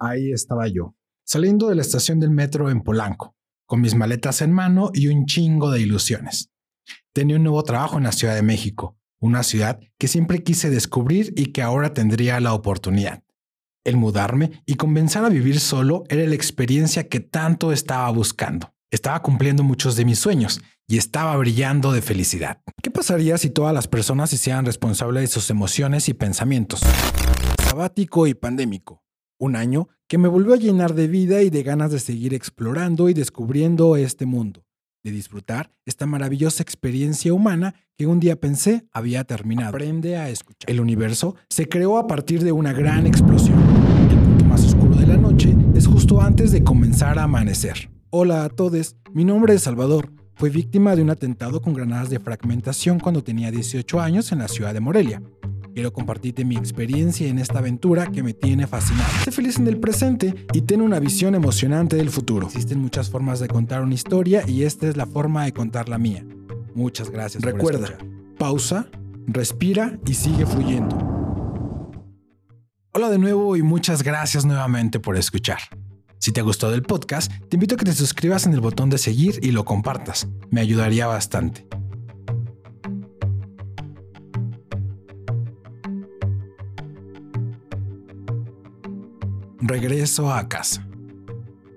ahí estaba yo, saliendo de la estación del metro en Polanco, con mis maletas en mano y un chingo de ilusiones. Tenía un nuevo trabajo en la Ciudad de México, una ciudad que siempre quise descubrir y que ahora tendría la oportunidad. El mudarme y comenzar a vivir solo era la experiencia que tanto estaba buscando. Estaba cumpliendo muchos de mis sueños y estaba brillando de felicidad. ¿Qué pasaría si todas las personas se hicieran responsables de sus emociones y pensamientos? Sabático y pandémico. Un año que me volvió a llenar de vida y de ganas de seguir explorando y descubriendo este mundo, de disfrutar esta maravillosa experiencia humana que un día pensé había terminado. Aprende a escuchar. El universo se creó a partir de una gran explosión. El punto más oscuro de la noche es justo antes de comenzar a amanecer. Hola a todos, mi nombre es Salvador. Fui víctima de un atentado con granadas de fragmentación cuando tenía 18 años en la ciudad de Morelia. Quiero compartirte mi experiencia en esta aventura que me tiene fascinado. Sé feliz en el presente y ten una visión emocionante del futuro. Existen muchas formas de contar una historia y esta es la forma de contar la mía. Muchas gracias. Recuerda, pausa, respira y sigue fluyendo. Hola de nuevo y muchas gracias nuevamente por escuchar. Si te gustado el podcast, te invito a que te suscribas en el botón de seguir y lo compartas. Me ayudaría bastante. Regreso a casa.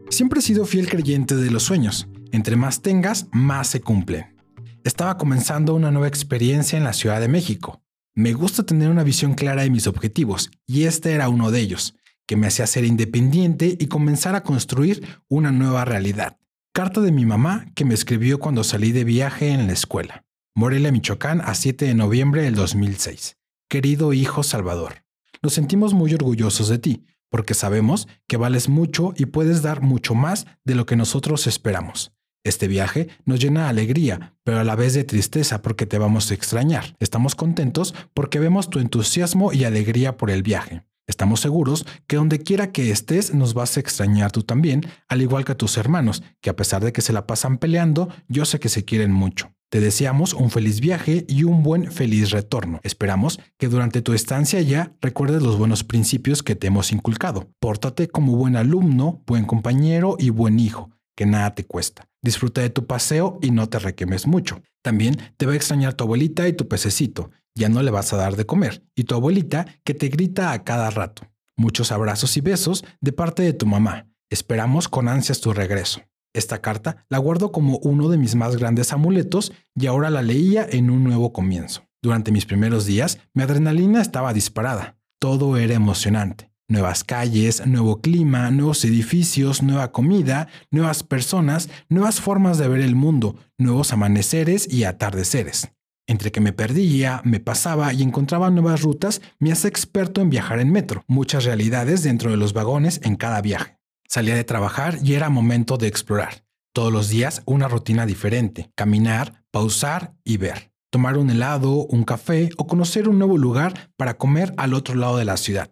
Siempre he sido fiel creyente de los sueños. Entre más tengas, más se cumplen. Estaba comenzando una nueva experiencia en la Ciudad de México. Me gusta tener una visión clara de mis objetivos, y este era uno de ellos que me hacía ser independiente y comenzar a construir una nueva realidad. Carta de mi mamá que me escribió cuando salí de viaje en la escuela. Morelia, Michoacán, a 7 de noviembre del 2006. Querido hijo Salvador, nos sentimos muy orgullosos de ti, porque sabemos que vales mucho y puedes dar mucho más de lo que nosotros esperamos. Este viaje nos llena de alegría, pero a la vez de tristeza porque te vamos a extrañar. Estamos contentos porque vemos tu entusiasmo y alegría por el viaje. Estamos seguros que donde quiera que estés nos vas a extrañar tú también, al igual que a tus hermanos, que a pesar de que se la pasan peleando, yo sé que se quieren mucho. Te deseamos un feliz viaje y un buen feliz retorno. Esperamos que durante tu estancia allá recuerdes los buenos principios que te hemos inculcado. Pórtate como buen alumno, buen compañero y buen hijo, que nada te cuesta. Disfruta de tu paseo y no te requemes mucho. También te va a extrañar tu abuelita y tu pececito ya no le vas a dar de comer, y tu abuelita que te grita a cada rato. Muchos abrazos y besos de parte de tu mamá. Esperamos con ansias tu regreso. Esta carta la guardo como uno de mis más grandes amuletos y ahora la leía en un nuevo comienzo. Durante mis primeros días, mi adrenalina estaba disparada. Todo era emocionante. Nuevas calles, nuevo clima, nuevos edificios, nueva comida, nuevas personas, nuevas formas de ver el mundo, nuevos amaneceres y atardeceres. Entre que me perdía, me pasaba y encontraba nuevas rutas, me hace experto en viajar en metro, muchas realidades dentro de los vagones en cada viaje. Salía de trabajar y era momento de explorar. Todos los días una rutina diferente, caminar, pausar y ver. Tomar un helado, un café o conocer un nuevo lugar para comer al otro lado de la ciudad.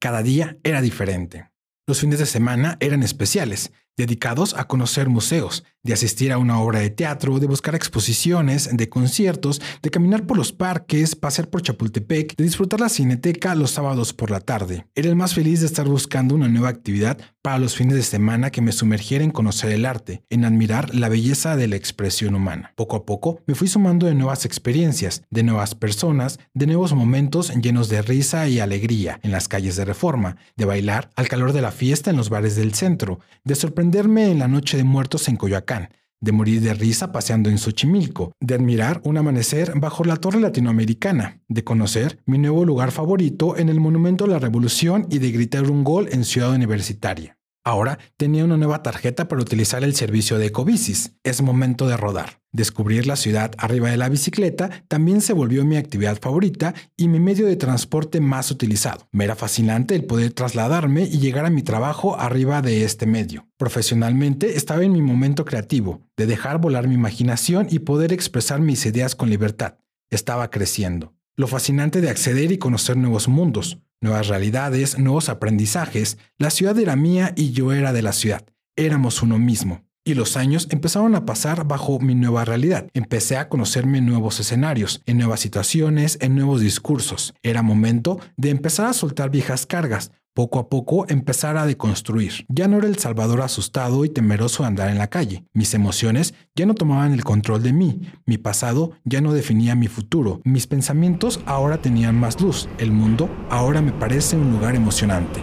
Cada día era diferente. Los fines de semana eran especiales, dedicados a conocer museos, de asistir a una obra de teatro, de buscar exposiciones, de conciertos, de caminar por los parques, pasear por Chapultepec, de disfrutar la cineteca los sábados por la tarde. Era el más feliz de estar buscando una nueva actividad para los fines de semana que me sumergiera en conocer el arte, en admirar la belleza de la expresión humana. Poco a poco me fui sumando de nuevas experiencias, de nuevas personas, de nuevos momentos llenos de risa y alegría en las calles de Reforma, de bailar al calor de la fiesta en los bares del centro, de sorprenderme en la noche de muertos en Coyoacán, de morir de risa paseando en Xochimilco, de admirar un amanecer bajo la torre latinoamericana, de conocer mi nuevo lugar favorito en el Monumento a la Revolución y de gritar un gol en Ciudad Universitaria. Ahora tenía una nueva tarjeta para utilizar el servicio de Ecobicis. Es momento de rodar. Descubrir la ciudad arriba de la bicicleta también se volvió mi actividad favorita y mi medio de transporte más utilizado. Me era fascinante el poder trasladarme y llegar a mi trabajo arriba de este medio. Profesionalmente estaba en mi momento creativo, de dejar volar mi imaginación y poder expresar mis ideas con libertad. Estaba creciendo. Lo fascinante de acceder y conocer nuevos mundos, nuevas realidades, nuevos aprendizajes. La ciudad era mía y yo era de la ciudad. Éramos uno mismo. Y los años empezaron a pasar bajo mi nueva realidad. Empecé a conocerme en nuevos escenarios, en nuevas situaciones, en nuevos discursos. Era momento de empezar a soltar viejas cargas, poco a poco empezar a deconstruir. Ya no era el Salvador asustado y temeroso de andar en la calle. Mis emociones ya no tomaban el control de mí. Mi pasado ya no definía mi futuro. Mis pensamientos ahora tenían más luz. El mundo ahora me parece un lugar emocionante.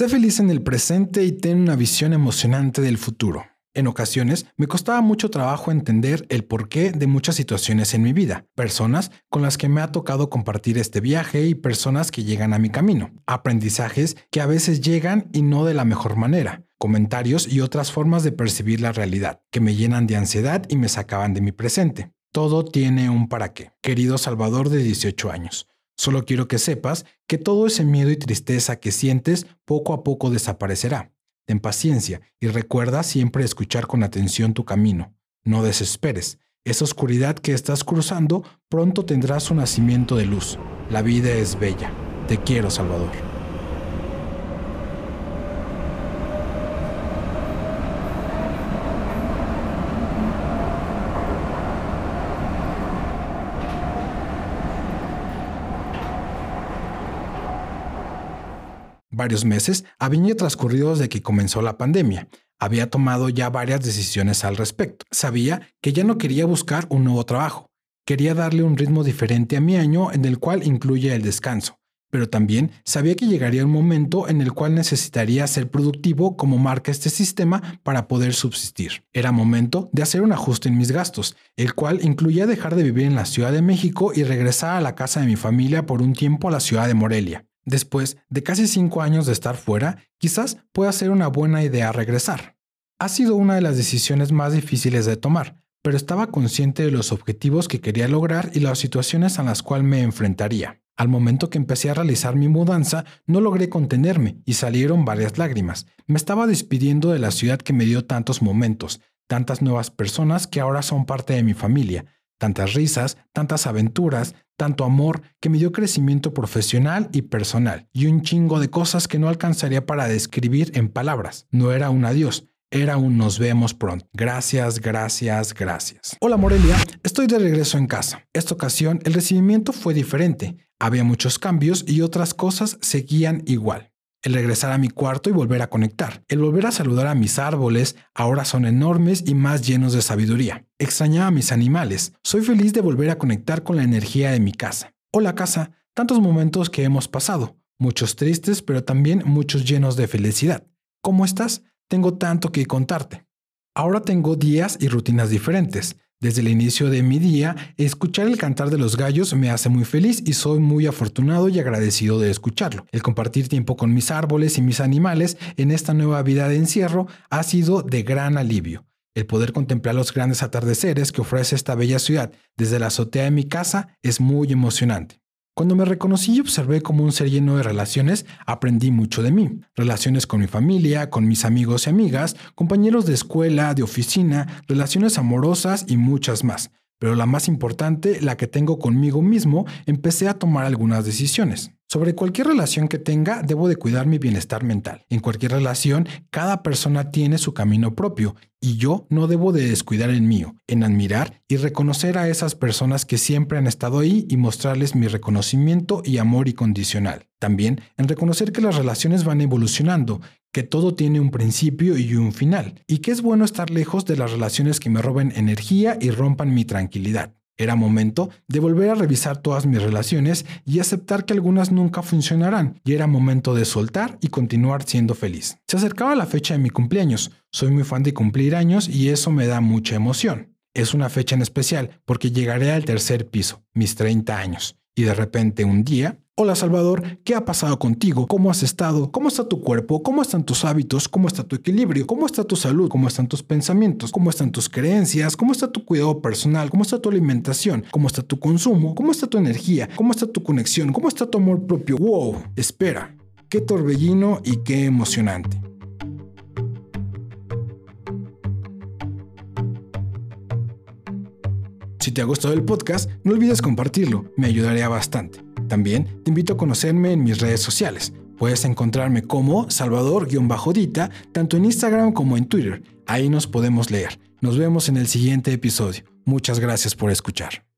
Sé feliz en el presente y ten una visión emocionante del futuro. En ocasiones me costaba mucho trabajo entender el porqué de muchas situaciones en mi vida, personas con las que me ha tocado compartir este viaje y personas que llegan a mi camino, aprendizajes que a veces llegan y no de la mejor manera, comentarios y otras formas de percibir la realidad, que me llenan de ansiedad y me sacaban de mi presente. Todo tiene un para qué. Querido Salvador de 18 años, Solo quiero que sepas que todo ese miedo y tristeza que sientes poco a poco desaparecerá. Ten paciencia y recuerda siempre escuchar con atención tu camino. No desesperes. Esa oscuridad que estás cruzando pronto tendrá su nacimiento de luz. La vida es bella. Te quiero, Salvador. Varios meses había transcurrido desde que comenzó la pandemia. Había tomado ya varias decisiones al respecto. Sabía que ya no quería buscar un nuevo trabajo. Quería darle un ritmo diferente a mi año en el cual incluye el descanso. Pero también sabía que llegaría un momento en el cual necesitaría ser productivo como marca este sistema para poder subsistir. Era momento de hacer un ajuste en mis gastos, el cual incluía dejar de vivir en la Ciudad de México y regresar a la casa de mi familia por un tiempo a la ciudad de Morelia. Después de casi cinco años de estar fuera, quizás pueda ser una buena idea regresar. Ha sido una de las decisiones más difíciles de tomar, pero estaba consciente de los objetivos que quería lograr y las situaciones a las cuales me enfrentaría. Al momento que empecé a realizar mi mudanza, no logré contenerme y salieron varias lágrimas. Me estaba despidiendo de la ciudad que me dio tantos momentos, tantas nuevas personas que ahora son parte de mi familia, tantas risas, tantas aventuras, tanto amor que me dio crecimiento profesional y personal, y un chingo de cosas que no alcanzaría para describir en palabras. No era un adiós, era un nos vemos pronto. Gracias, gracias, gracias. Hola Morelia, estoy de regreso en casa. Esta ocasión el recibimiento fue diferente. Había muchos cambios y otras cosas seguían igual el regresar a mi cuarto y volver a conectar, el volver a saludar a mis árboles, ahora son enormes y más llenos de sabiduría. Extrañaba a mis animales, soy feliz de volver a conectar con la energía de mi casa. Hola casa, tantos momentos que hemos pasado, muchos tristes, pero también muchos llenos de felicidad. ¿Cómo estás? Tengo tanto que contarte. Ahora tengo días y rutinas diferentes. Desde el inicio de mi día, escuchar el cantar de los gallos me hace muy feliz y soy muy afortunado y agradecido de escucharlo. El compartir tiempo con mis árboles y mis animales en esta nueva vida de encierro ha sido de gran alivio. El poder contemplar los grandes atardeceres que ofrece esta bella ciudad desde la azotea de mi casa es muy emocionante. Cuando me reconocí y observé como un ser lleno de relaciones, aprendí mucho de mí. Relaciones con mi familia, con mis amigos y amigas, compañeros de escuela, de oficina, relaciones amorosas y muchas más. Pero la más importante, la que tengo conmigo mismo, empecé a tomar algunas decisiones. Sobre cualquier relación que tenga, debo de cuidar mi bienestar mental. En cualquier relación, cada persona tiene su camino propio y yo no debo de descuidar el mío, en admirar y reconocer a esas personas que siempre han estado ahí y mostrarles mi reconocimiento y amor incondicional. También en reconocer que las relaciones van evolucionando, que todo tiene un principio y un final, y que es bueno estar lejos de las relaciones que me roben energía y rompan mi tranquilidad. Era momento de volver a revisar todas mis relaciones y aceptar que algunas nunca funcionarán, y era momento de soltar y continuar siendo feliz. Se acercaba la fecha de mi cumpleaños, soy muy fan de cumplir años y eso me da mucha emoción. Es una fecha en especial porque llegaré al tercer piso, mis 30 años, y de repente un día Hola Salvador, ¿qué ha pasado contigo? ¿Cómo has estado? ¿Cómo está tu cuerpo? ¿Cómo están tus hábitos? ¿Cómo está tu equilibrio? ¿Cómo está tu salud? ¿Cómo están tus pensamientos? ¿Cómo están tus creencias? ¿Cómo está tu cuidado personal? ¿Cómo está tu alimentación? ¿Cómo está tu consumo? ¿Cómo está tu energía? ¿Cómo está tu conexión? ¿Cómo está tu amor propio? ¡Wow! Espera, qué torbellino y qué emocionante. Si te ha gustado el podcast, no olvides compartirlo, me ayudaría bastante. También te invito a conocerme en mis redes sociales. Puedes encontrarme como Salvador-Dita, tanto en Instagram como en Twitter. Ahí nos podemos leer. Nos vemos en el siguiente episodio. Muchas gracias por escuchar.